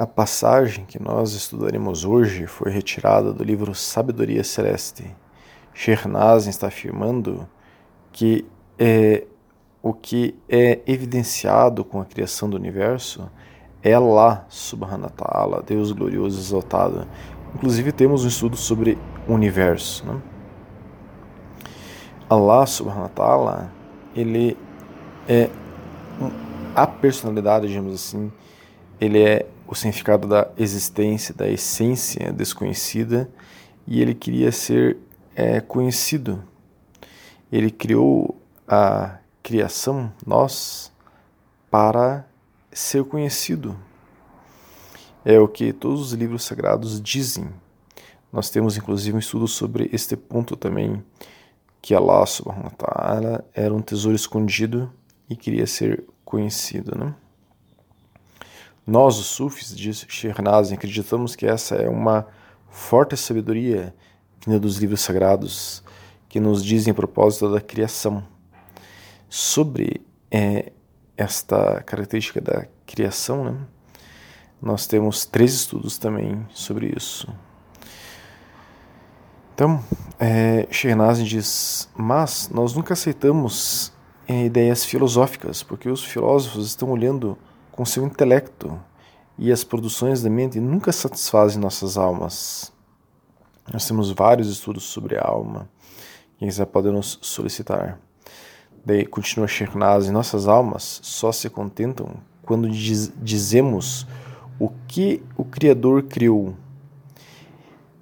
A passagem que nós estudaremos hoje foi retirada do livro Sabedoria Celeste. Shernazin está afirmando que é, o que é evidenciado com a criação do universo é Allah subhanahu ta'ala, Deus glorioso e exaltado. Inclusive temos um estudo sobre o universo. Né? Allah subhanahu wa ta'ala, ele é a personalidade, digamos assim, ele é o significado da existência, da essência desconhecida, e ele queria ser é, conhecido. Ele criou a criação, nós, para ser conhecido. É o que todos os livros sagrados dizem. Nós temos inclusive um estudo sobre este ponto também, que Allah subhanahu wa ta'ala era um tesouro escondido e queria ser conhecido, né? Nós, os sufis, diz Shernazin, acreditamos que essa é uma forte sabedoria vinda dos livros sagrados que nos dizem a propósito da criação. Sobre é, esta característica da criação, né, nós temos três estudos também sobre isso. Então, é, diz: Mas nós nunca aceitamos é, ideias filosóficas, porque os filósofos estão olhando com seu intelecto e as produções da mente nunca satisfazem nossas almas. Nós temos vários estudos sobre a alma. Quem quiser pode nos solicitar. Daí continua Shekhnaz, nossas almas só se contentam quando diz, dizemos o que o Criador criou.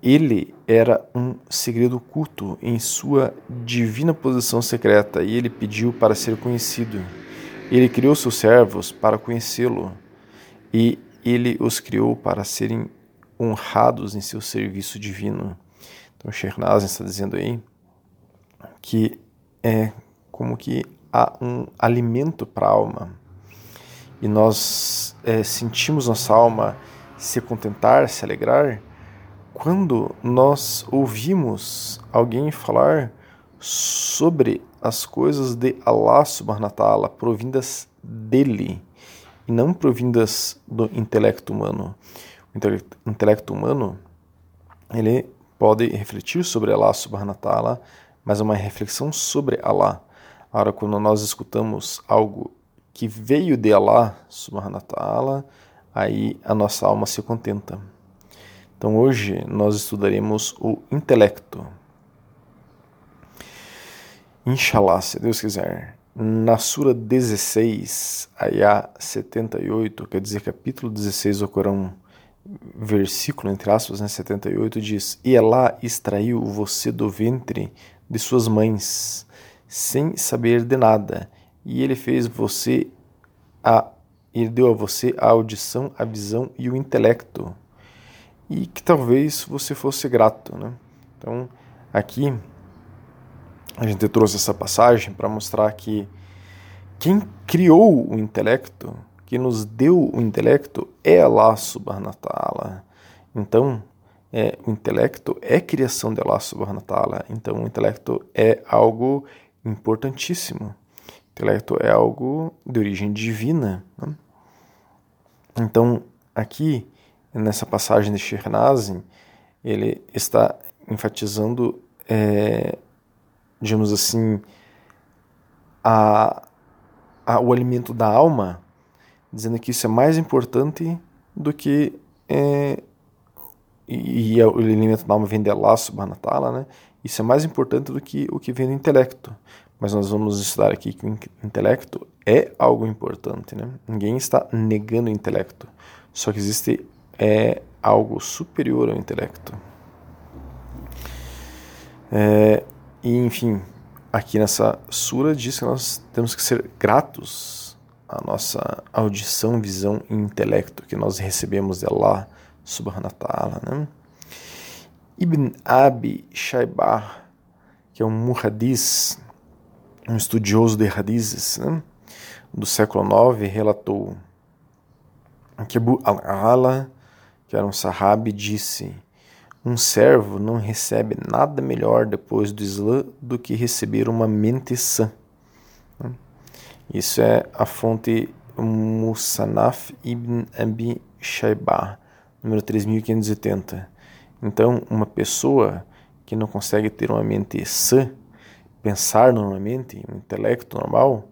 Ele era um segredo oculto em sua divina posição secreta e ele pediu para ser conhecido. Ele criou seus servos para conhecê-lo e ele os criou para serem honrados em seu serviço divino. Então, Shernazin está dizendo aí que é como que há um alimento para a alma e nós é, sentimos nossa alma se contentar, se alegrar quando nós ouvimos alguém falar sobre as coisas de Allah subhanahu wa provindas dele e não provindas do intelecto humano. O intelecto humano, ele pode refletir sobre Allah subhanahu wa mas é uma reflexão sobre Allah. Agora, quando nós escutamos algo que veio de Allah subhanahu wa aí a nossa alma se contenta. Então hoje nós estudaremos o intelecto. Inshallah, se Deus quiser. Na Sura 16, Ayah 78, quer dizer, capítulo 16 do Corão, versículo, entre aspas, né, 78, diz: E Allah extraiu você do ventre de suas mães, sem saber de nada, e ele fez você a ele deu a você a audição, a visão e o intelecto. E que talvez você fosse grato, né? Então, aqui a gente trouxe essa passagem para mostrar que quem criou o intelecto, que nos deu o intelecto, é Allah subhanahu wa ta'ala. Então, é, o intelecto é criação de Allah subhanahu wa ta'ala. Então, o intelecto é algo importantíssimo. O intelecto é algo de origem divina. Né? Então, aqui, nessa passagem de Shirnazin, ele está enfatizando é, digamos assim, a, a, o alimento da alma, dizendo que isso é mais importante do que. É, e, e, o alimento da alma vem de Allah subhanahu né? Isso é mais importante do que o que vem do intelecto. Mas nós vamos estudar aqui que o intelecto é algo importante, né? Ninguém está negando o intelecto. Só que existe é, algo superior ao intelecto. É, e enfim, aqui nessa sura diz que nós temos que ser gratos à nossa audição, visão e intelecto que nós recebemos de Allah subhanahu wa ta'ala. Né? Ibn Abi Shaybah, que é um muhadis, um estudioso de hadizes né? do século IX, relatou que Abu al-Ala, que era um sahabi, disse um servo não recebe nada melhor depois do Islã do que receber uma mente sã. Isso é a fonte Musanaf ibn Abi Shaybah, número 3580. Então, uma pessoa que não consegue ter uma mente sã, pensar normalmente, um intelecto normal,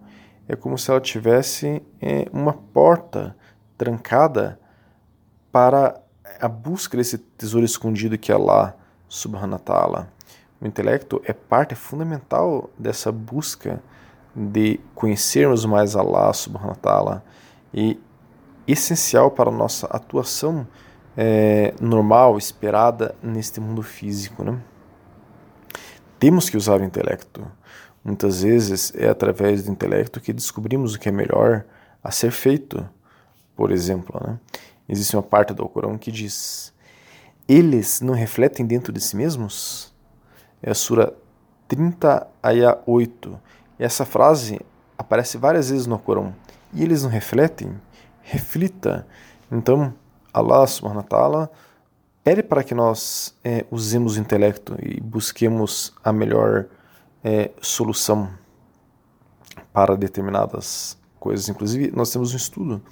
é como se ela tivesse é, uma porta trancada para a busca desse tesouro escondido que é Allah subhanahu ta'ala. O intelecto é parte fundamental dessa busca de conhecermos mais Allah subhanahu ta'ala e essencial para a nossa atuação é, normal, esperada neste mundo físico. Né? Temos que usar o intelecto. Muitas vezes é através do intelecto que descobrimos o que é melhor a ser feito. Por exemplo, né? Existe uma parte do Alcorão que diz: Eles não refletem dentro de si mesmos? É a Sura 30, Ayah 8. E essa frase aparece várias vezes no Alcorão. E eles não refletem? Reflita. Então, Allah subhanahu wa ta'ala pede para que nós é, usemos o intelecto e busquemos a melhor é, solução para determinadas coisas. Inclusive, nós temos um estudo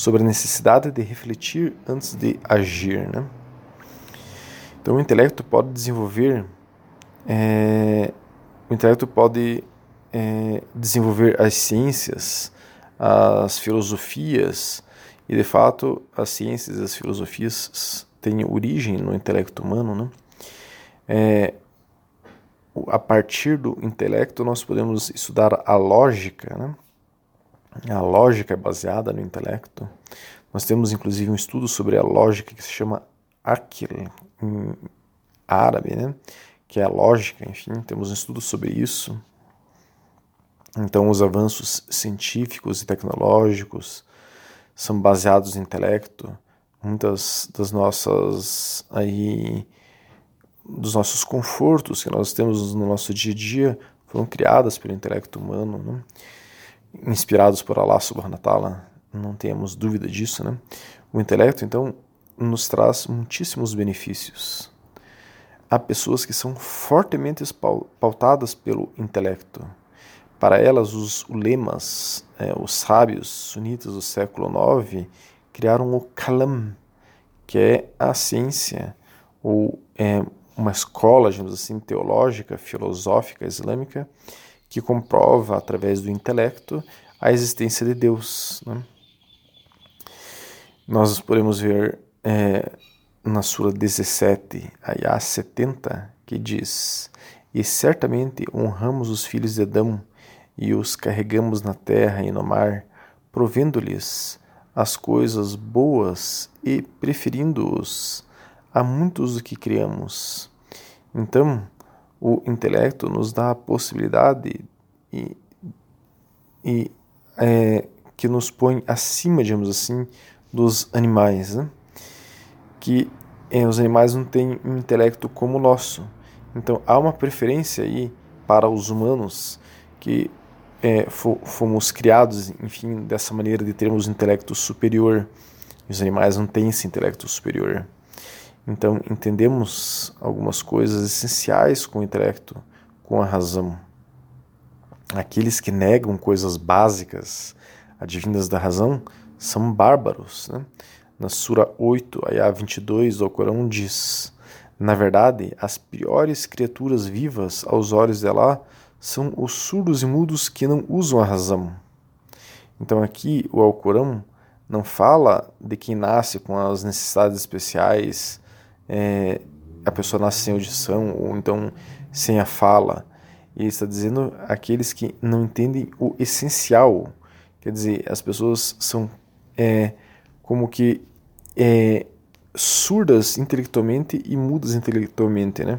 sobre a necessidade de refletir antes de agir. Né? Então, o intelecto pode desenvolver, é, o intelecto pode é, desenvolver as ciências, as filosofias, e de fato as ciências e as filosofias têm origem no intelecto humano. Né? É, a partir do intelecto nós podemos estudar a lógica, né? A lógica é baseada no intelecto. Nós temos inclusive um estudo sobre a lógica que se chama Akil, em árabe, né? que é a lógica, enfim, temos um estudo sobre isso. Então, os avanços científicos e tecnológicos são baseados no intelecto. Muitas das nossas aí dos nossos confortos que nós temos no nosso dia a dia foram criadas pelo intelecto humano. Né? Inspirados por Allah subhanahu wa ta'ala, não temos dúvida disso, né? O intelecto, então, nos traz muitíssimos benefícios. Há pessoas que são fortemente pautadas pelo intelecto. Para elas, os ulemas, é, os sábios sunitas do século IX, criaram o kalam, que é a ciência, ou é, uma escola, digamos assim, teológica, filosófica, islâmica, que comprova através do intelecto a existência de Deus. Né? Nós podemos ver é, na Sura 17, Ayah 70, que diz: E certamente honramos os filhos de Adão e os carregamos na terra e no mar, provendo-lhes as coisas boas e preferindo-os a muitos do que criamos. Então, o intelecto nos dá a possibilidade e, e é, que nos põe acima, digamos assim, dos animais, né? que é, os animais não têm um intelecto como o nosso. Então há uma preferência aí para os humanos que é, fomos criados, enfim, dessa maneira de termos um intelecto superior. Os animais não têm esse intelecto superior. Então, entendemos algumas coisas essenciais com o intelecto, com a razão. Aqueles que negam coisas básicas, advindas da razão, são bárbaros. Né? Na Sura 8, Ayah 22 o Corão diz: Na verdade, as piores criaturas vivas aos olhos de Allah são os surdos e mudos que não usam a razão. Então, aqui o Alcorão não fala de quem nasce com as necessidades especiais é, a pessoa nasce sem audição ou então sem a fala. E está dizendo aqueles que não entendem o essencial. Quer dizer, as pessoas são é, como que é, surdas intelectualmente e mudas intelectualmente, né?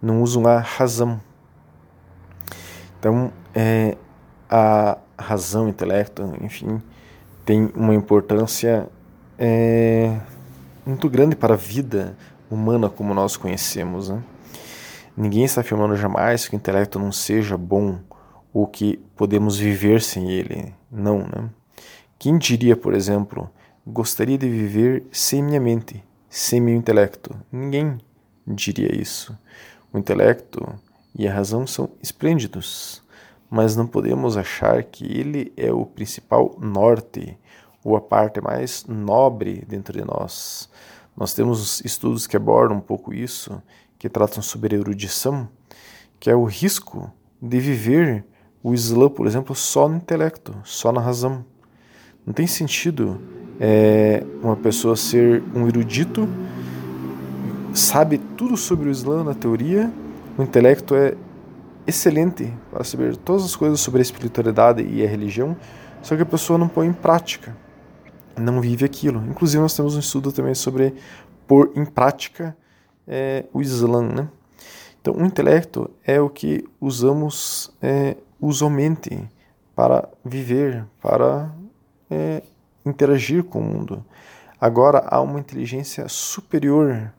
Não usam a razão. Então, é, a razão, intelecto, enfim, tem uma importância é, muito grande para a vida humana como nós conhecemos. Né? Ninguém está afirmando jamais que o intelecto não seja bom ou que podemos viver sem ele. Não, né? Quem diria, por exemplo, gostaria de viver sem minha mente, sem meu intelecto? Ninguém diria isso. O intelecto e a razão são esplêndidos, mas não podemos achar que ele é o principal norte ou a parte mais nobre dentro de nós. Nós temos estudos que abordam um pouco isso, que tratam sobre erudição, que é o risco de viver o Islã, por exemplo, só no intelecto, só na razão. Não tem sentido é, uma pessoa ser um erudito, sabe tudo sobre o Islã na teoria, o intelecto é excelente para saber todas as coisas sobre a espiritualidade e a religião, só que a pessoa não põe em prática, não vive aquilo. Inclusive, nós temos um estudo também sobre pôr em prática é, o Islã. Né? Então, o intelecto é o que usamos é, usualmente para viver, para é, interagir com o mundo. Agora há uma inteligência superior,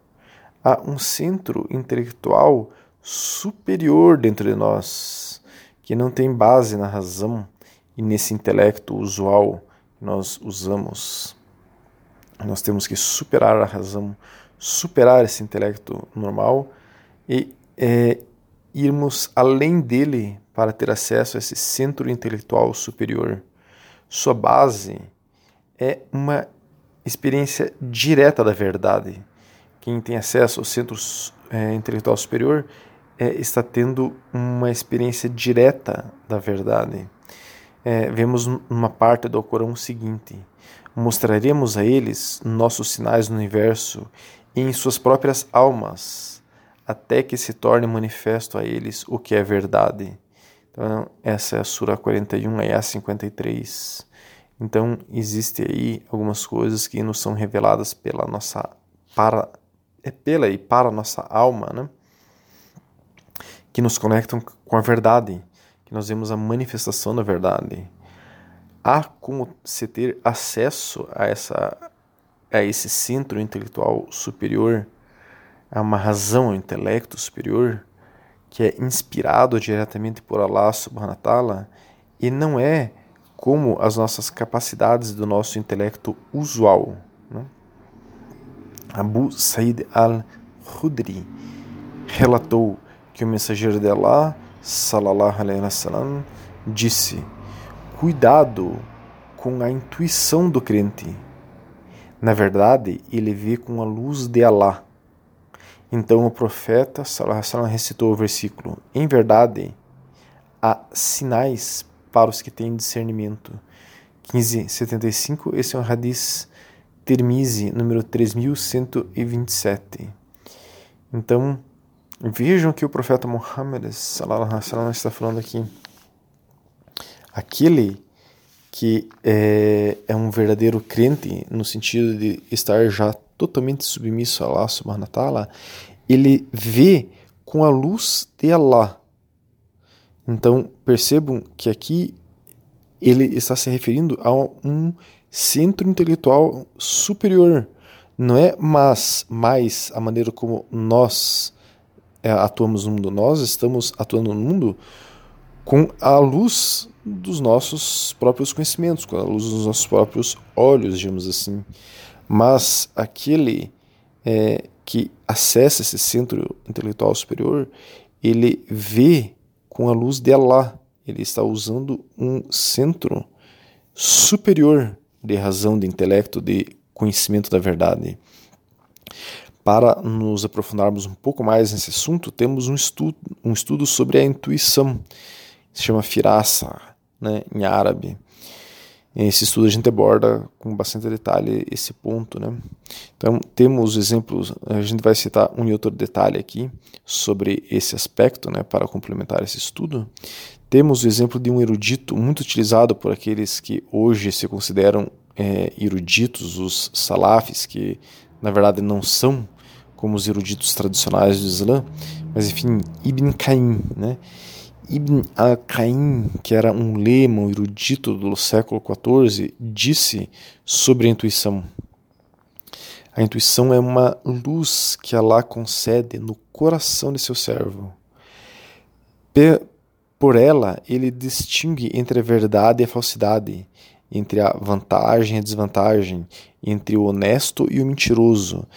há um centro intelectual superior dentro de nós, que não tem base na razão e nesse intelecto usual nós usamos. Nós temos que superar a razão, superar esse intelecto normal e é, irmos além dele para ter acesso a esse centro intelectual superior. Sua base é uma experiência direta da verdade. Quem tem acesso ao centro é, intelectual superior é, está tendo uma experiência direta da verdade. É, vemos numa parte do Corão o seguinte: mostraremos a eles nossos sinais no universo e em suas próprias almas, até que se torne manifesto a eles o que é verdade. Então, essa é a Sura 41, Ayah 53. Então, existe aí algumas coisas que nos são reveladas pela nossa para é pela e para a nossa alma, né? Que nos conectam com a verdade, nós vemos a manifestação da verdade. Há como se ter acesso a essa a esse centro intelectual superior, a uma razão, um intelecto superior que é inspirado diretamente por Allah subhanahu wa ta'ala e não é como as nossas capacidades do nosso intelecto usual. Né? Abu Said al-Khudri relatou que o mensageiro de Allah, salallahu alaihi wasallam, disse: Cuidado com a intuição do crente. Na verdade, ele vê com a luz de Allah então o profeta Salah recitou o versículo: Em verdade, há sinais para os que têm discernimento. 1575, esse é um hadith Termize, número 3127. Então, vejam que o profeta Muhammad Salah está falando aqui. Aquele que é, é um verdadeiro crente, no sentido de estar já totalmente submisso a Allah subhanahu wa ta'ala, ele vê com a luz de Allah. Então percebam que aqui ele está se referindo a um centro intelectual superior. Não é mas mais a maneira como nós atuamos no mundo. Nós estamos atuando no mundo com a luz dos nossos próprios conhecimentos, com a luz dos nossos próprios olhos, digamos assim. Mas aquele é, que acessa esse centro intelectual superior, ele vê com a luz de Allah. Ele está usando um centro superior de razão, de intelecto, de conhecimento da verdade. Para nos aprofundarmos um pouco mais nesse assunto, temos um estudo, um estudo sobre a intuição, se chama Firasa, né, em árabe. Esse estudo a gente aborda com bastante detalhe esse ponto, né? Então temos exemplos, a gente vai citar um e outro detalhe aqui sobre esse aspecto, né, para complementar esse estudo. Temos o exemplo de um erudito muito utilizado por aqueles que hoje se consideram é, eruditos, os salafis, que na verdade não são como os eruditos tradicionais do Islã, mas enfim, Ibn Qayyim, né? Ibn al-Qaim, que era um lema, um erudito do século XIV, disse sobre a intuição. A intuição é uma luz que Allah concede no coração de seu servo. Por ela, ele distingue entre a verdade e a falsidade, entre a vantagem e a desvantagem, entre o honesto e o mentiroso.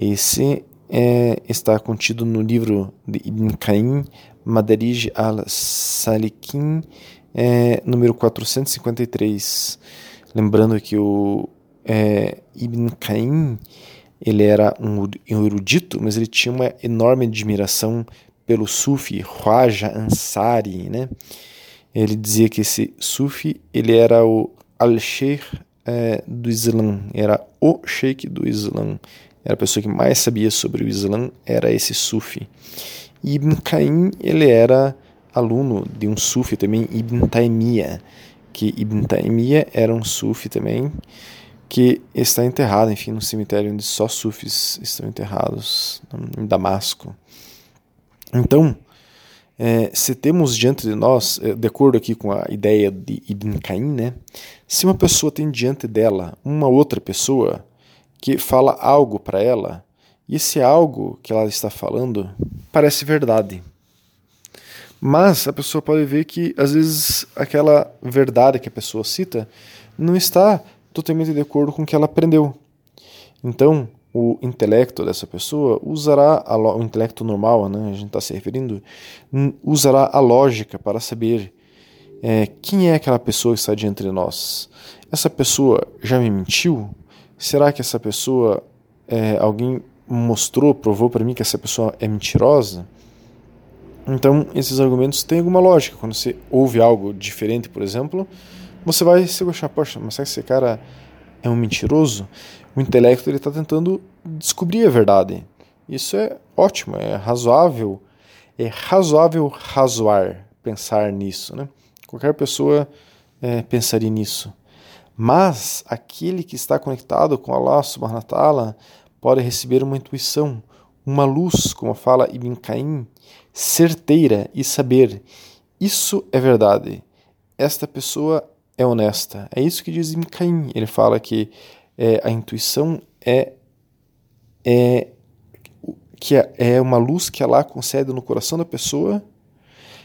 Esse é, está contido no livro de Ibn Qaim, Madarij al-Salikin, é, número 453. Lembrando que o é, Ibn Qayyim ele era um erudito, mas ele tinha uma enorme admiração pelo Sufi Khwaja Ansari, né? Ele dizia que esse Sufi ele era o al-Sheikh é, do Islã, era o Sheikh do Islã, era a pessoa que mais sabia sobre o Islã, era esse Sufi. Ibn Qayyim ele era aluno de um Sufi também, Ibn Taymiyyah, que Ibn Taymiyyah era um Sufi também, que está enterrado, enfim, no cemitério onde só sufis estão enterrados, em Damasco. Então, é, se temos diante de nós, é, de acordo aqui com a ideia de Ibn Caim, né, se uma pessoa tem diante dela uma outra pessoa que fala algo para ela, e esse algo que ela está falando parece verdade. Mas a pessoa pode ver que, às vezes, aquela verdade que a pessoa cita não está totalmente de acordo com o que ela aprendeu. Então, o intelecto dessa pessoa usará o intelecto normal, né, a gente está se referindo, usará a lógica para saber é, quem é aquela pessoa que está diante de nós. Essa pessoa já me mentiu? Será que essa pessoa, é, alguém mostrou, provou para mim que essa pessoa é mentirosa? Então, esses argumentos têm alguma lógica. Quando você ouve algo diferente, por exemplo, você vai se achar, poxa, mas será que esse cara é um mentiroso? O intelecto está tentando descobrir a verdade. Isso é ótimo, é razoável, é razoável razoar, pensar nisso, né? Qualquer pessoa é, pensaria nisso. Mas aquele que está conectado com Allah subhanahu wa ta'ala pode receber uma intuição, uma luz, como fala Ibn Caim, certeira e saber isso é verdade. Esta pessoa é honesta. É isso que diz Ibn Caim. Ele fala que é, a intuição é, é que é, uma luz que Allah concede no coração da pessoa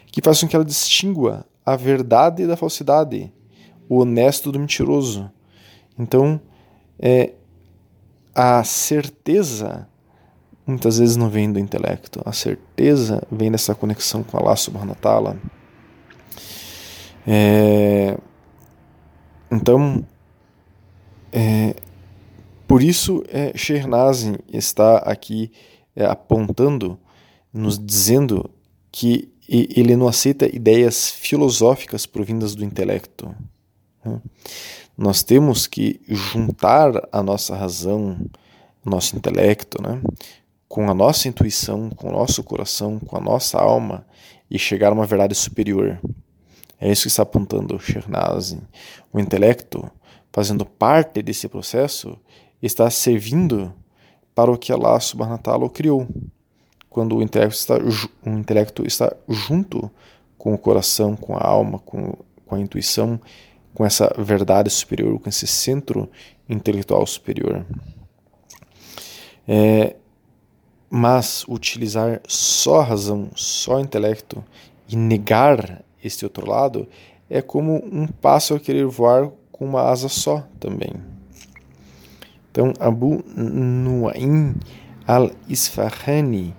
que faz com que ela distingua a verdade da falsidade, o honesto do mentiroso. Então, é, a certeza muitas vezes não vem do intelecto, a certeza vem dessa conexão com Allah subhanahu wa ta'ala. É, então, é, por isso, é, Shernazin está aqui é, apontando, nos dizendo que ele não aceita ideias filosóficas provindas do intelecto. Né? Nós temos que juntar a nossa razão, nosso intelecto, né, com a nossa intuição, com o nosso coração, com a nossa alma e chegar a uma verdade superior. É isso que está apontando Shernazin. O intelecto, fazendo parte desse processo, está servindo para o que Allah subhanahu wa ta'ala criou. Quando o intelecto, está, o intelecto está junto com o coração, com a alma, com, com a intuição, com essa verdade superior, com esse centro intelectual superior. É, mas utilizar só razão, só intelecto e negar este outro lado é como um pássaro querer voar com uma asa só também. Então, Abu Nuaim al-Isfahani,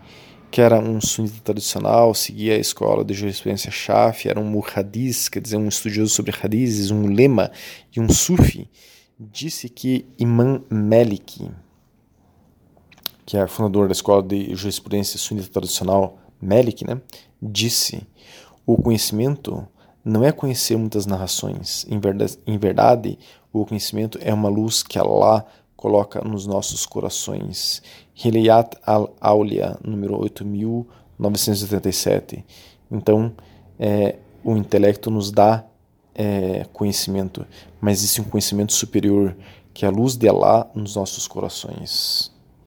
que era um sunita tradicional, seguia a escola de jurisprudência Shafi, era um muhadis, quer dizer, um estudioso sobre hadizes, um lema e um sufi, disse que Imam Malik, que é fundador da escola de jurisprudência sunita tradicional Malik, né, disse o conhecimento não é conhecer muitas narrações. Em verdade, em verdade, o conhecimento é uma luz que Allah coloca nos nossos corações. Hiliyat al-Aulia, número 8987. Então, é, o intelecto nos dá é, conhecimento, mas existe um conhecimento superior, que é a luz de Allah nos nossos corações.